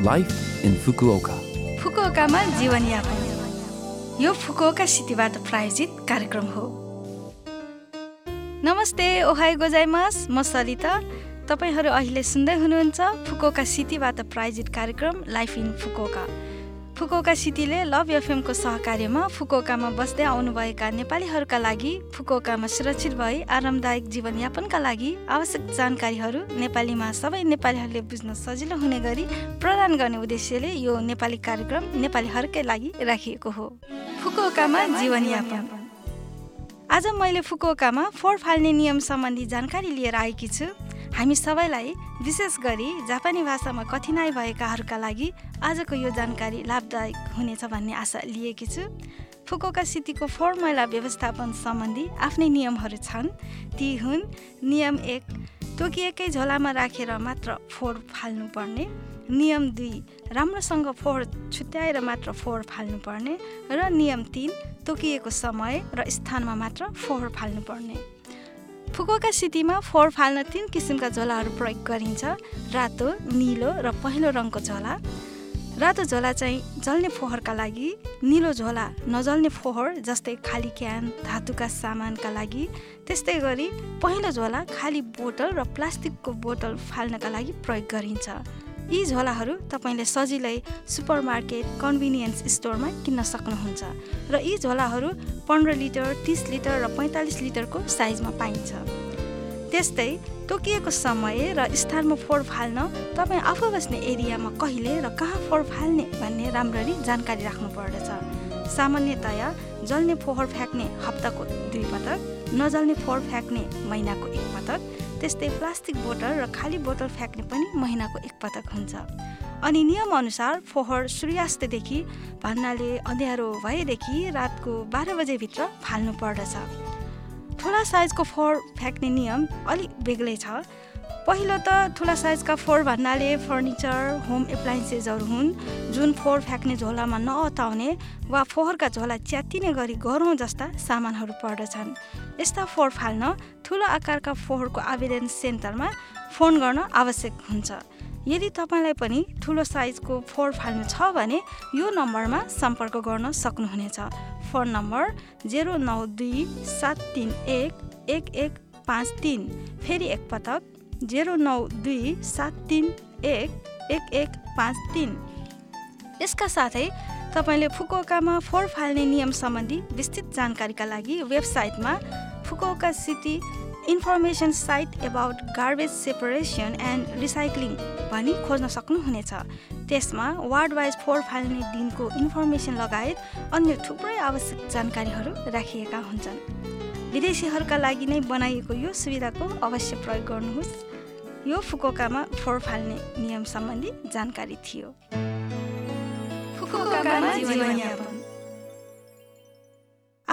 Life in Fukuoka. फुकुओकामा जीवनयापन यो Fukuoka सिटीबाट प्रायोजित कार्यक्रम हो नमस्ते ओहाई गोजाइमास म सरिता तपाईँहरू अहिले सुन्दै हुनुहुन्छ फुकुओका सिटीबाट प्रायोजित कार्यक्रम लाइफ इन फुकुओका फुकुओका सिटीले लभ एफएमको सहकार्यमा फुकुओकामा बस्दै आउनुभएका नेपालीहरूका लागि फुकुओकामा सुरक्षित भई आरामदायक जीवनयापनका लागि आवश्यक जानकारीहरू नेपालीमा सबै नेपालीहरूले बुझ्न सजिलो हुने गरी प्रदान गर्ने उद्देश्यले यो नेपाली कार्यक्रम नेपालीहरूकै लागि राखिएको हो। फुकुओकामा जीवनयापन। आज मैले फुकुओकामा फोहोर फाल्ने नियम सम्बन्धी जानकारी लिएर आएकी छु। हामी सबैलाई विशेष गरी जापानी भाषामा कठिनाइ भएकाहरूका लागि आजको यो जानकारी लाभदायक हुनेछ भन्ने आशा लिएकी छु। फुकुओका सिटीको फोहोर मैला व्यवस्थापन सम्बन्धी आफ्नै नियमहरू छन्। ती हुन् नियम एक तोकिएकै झोलामा राखेर मात्र फोहोर फाल्नुपर्ने। नियम दुई राम्रोसँग फोहोर छुट्याएर मात्र फोहोर फाल्नुपर्ने। र नियम तिन तोकिएको समय र स्थानमा मात्र फोहोर फाल्नुपर्ने। फुकुका सिटीमा फोहोर फाल्न तिन किसिमका झोलाहरू प्रयोग गरिन्छ। रातो निलो र पहिलो रङको झोला। रातो झोला चाहिँ जल्ने फोहोरका लागि निलो झोला नजल्ने फोहोर जस्तै खाली क्यान धातुका सामानका लागि त्यस्तै गरी पहिलो झोला खाली बोतल र प्लास्टिकको बोतल फाल्नका लागि प्रयोग गरिन्छ। यी झोलाहरू तपाईँले सजिलै सुपरमार्केट कन्भिनियन्स स्टोरमा किन्न सक्नुहुन्छ र यी झोलाहरू पन्ध्र लिटर तिस लिटर र पैँतालिस लिटरको साइजमा पाइन्छ। त्यस्तै तोकिएको समय र स्थानमा फोहोर फाल्न तपाईँ आफू बस्ने एरियामा कहिले र कहाँ फोहोर फाल्ने भन्ने राम्ररी जानकारी राख्नु पर्दछ सामान्यतया जल्ने फोहोर फ्याँक्ने हप्ताको दुई पटक नजल्ने फोहोर फ्याँक्ने महिनाको एक पटक त्यस्तै प्लास्टिक बोतल र खाली बोतल फ्याँक्ने पनि महिनाको एकपटक हुन्छ। अनि नियमअनुसार फोहोर सूर्यास्तदेखि भन्नाले अँध्यारो भएदेखि रातको बाह्र बजेभित्र फाल्नु पर्दछ। ठुला साइजको फोहोर फ्याँक्ने नियम अलिक बेग्लै छ। पहिलो त ठुला साइजका फोहोर भन्नाले फर्निचर होम एप्लाइन्सेसहरू हुन्। जुन फोहोर फ्याँक्ने झोलामा नअताउने वा फोहोरका झोला च्यातिने गरी गरौँ जस्ता सामानहरू पर्दछन्। यस्ता फोहोर फाल्न ठुलो आकारका फोहोरको आवेदन सेन्टरमा फोन गर्न आवश्यक हुन्छ। यदि तपाईँलाई पनि ठुलो साइजको फोहोर फाल्नु छ भने यो नम्बरमा सम्पर्क गर्न सक्नुहुनेछ। फोन नम्बर जेरो नौ दुई सात तिन एक एक एक पाँच तिन फेरि एकपटक जेरो नौ दुई सात तिन एक एक एक पाँच तिन। यसका साथै तपाईँले फुकुओकामा फोहोर फाल्ने नियम सम्बन्धी विस्तृत जानकारीका लागि वेबसाइटमा Fukuoka city information site about garbage separation and recycling भनी खोज्न सक्नुहुनेछ। त्यसमा वार्ड वाइज फोहोर फाल्ने दिनको इन्फर्मेसन लगायत अन्य थुप्रै आवश्यक जानकारीहरू राखिएका हुन्छन्। विदेशीहरूका लागि नै बनाइएको यो सुविधाको अवश्य प्रयोग गर्नुहोस्। यो फुकोकामा फोहोर फाल्ने नियम सम्बन्धी जानकारी थियो।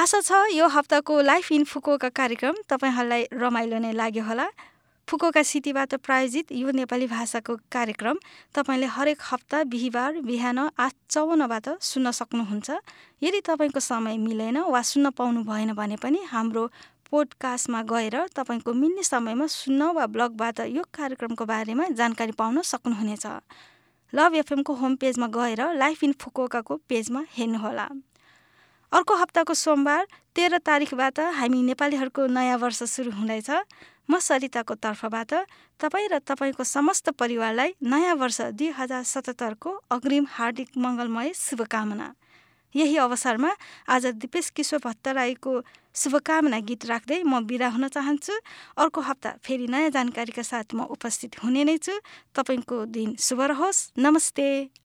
आशा छ यो हप्ताको लाइफ इन फुकोका कार्यक्रम तपाईँहरूलाई रमाइलो नै लाग्यो होला। फुकोका सिटीबाट प्रायोजित यो नेपाली भाषाको कार्यक्रम तपाईँले हरेक हप्ता बिहिबार बिहान आठ चौवन्नबाट सुन्न सक्नुहुन्छ। यदि तपाईँको समय मिलेन वा सुन्न पाउनु भएन भने पनि हाम्रो पोडकास्टमा गएर तपाईँको मिल्ने समयमा सुन्न वा ब्लगबाट यो कार्यक्रमको बारेमा जानकारी पाउन सक्नुहुनेछ। लभ एफएमको होम पेजमा गएर लाइफ इन फुकोकाको पेजमा हेर्नुहोला। अर्को हप्ताको सोमबार तेह्र तारिकबाट हामी नेपालीहरूको नयाँ वर्ष सुरु हुँदैछ। म सरिताको तर्फबाट तपाईँ र तपाईँको समस्त परिवारलाई नयाँ वर्ष दुई हजार सतहत्तरको अग्रिम हार्दिक मङ्गलमय शुभकामना। यही अवसरमा आज दिपेश किशोर भट्टराईको शुभकामना गीत राख्दै म बिदा हुन चाहन्छु। अर्को हप्ता फेरि नयाँ जानकारीका साथ म उपस्थित हुने नै छु। तपाईँको दिन शुभ रहोस्। नमस्ते।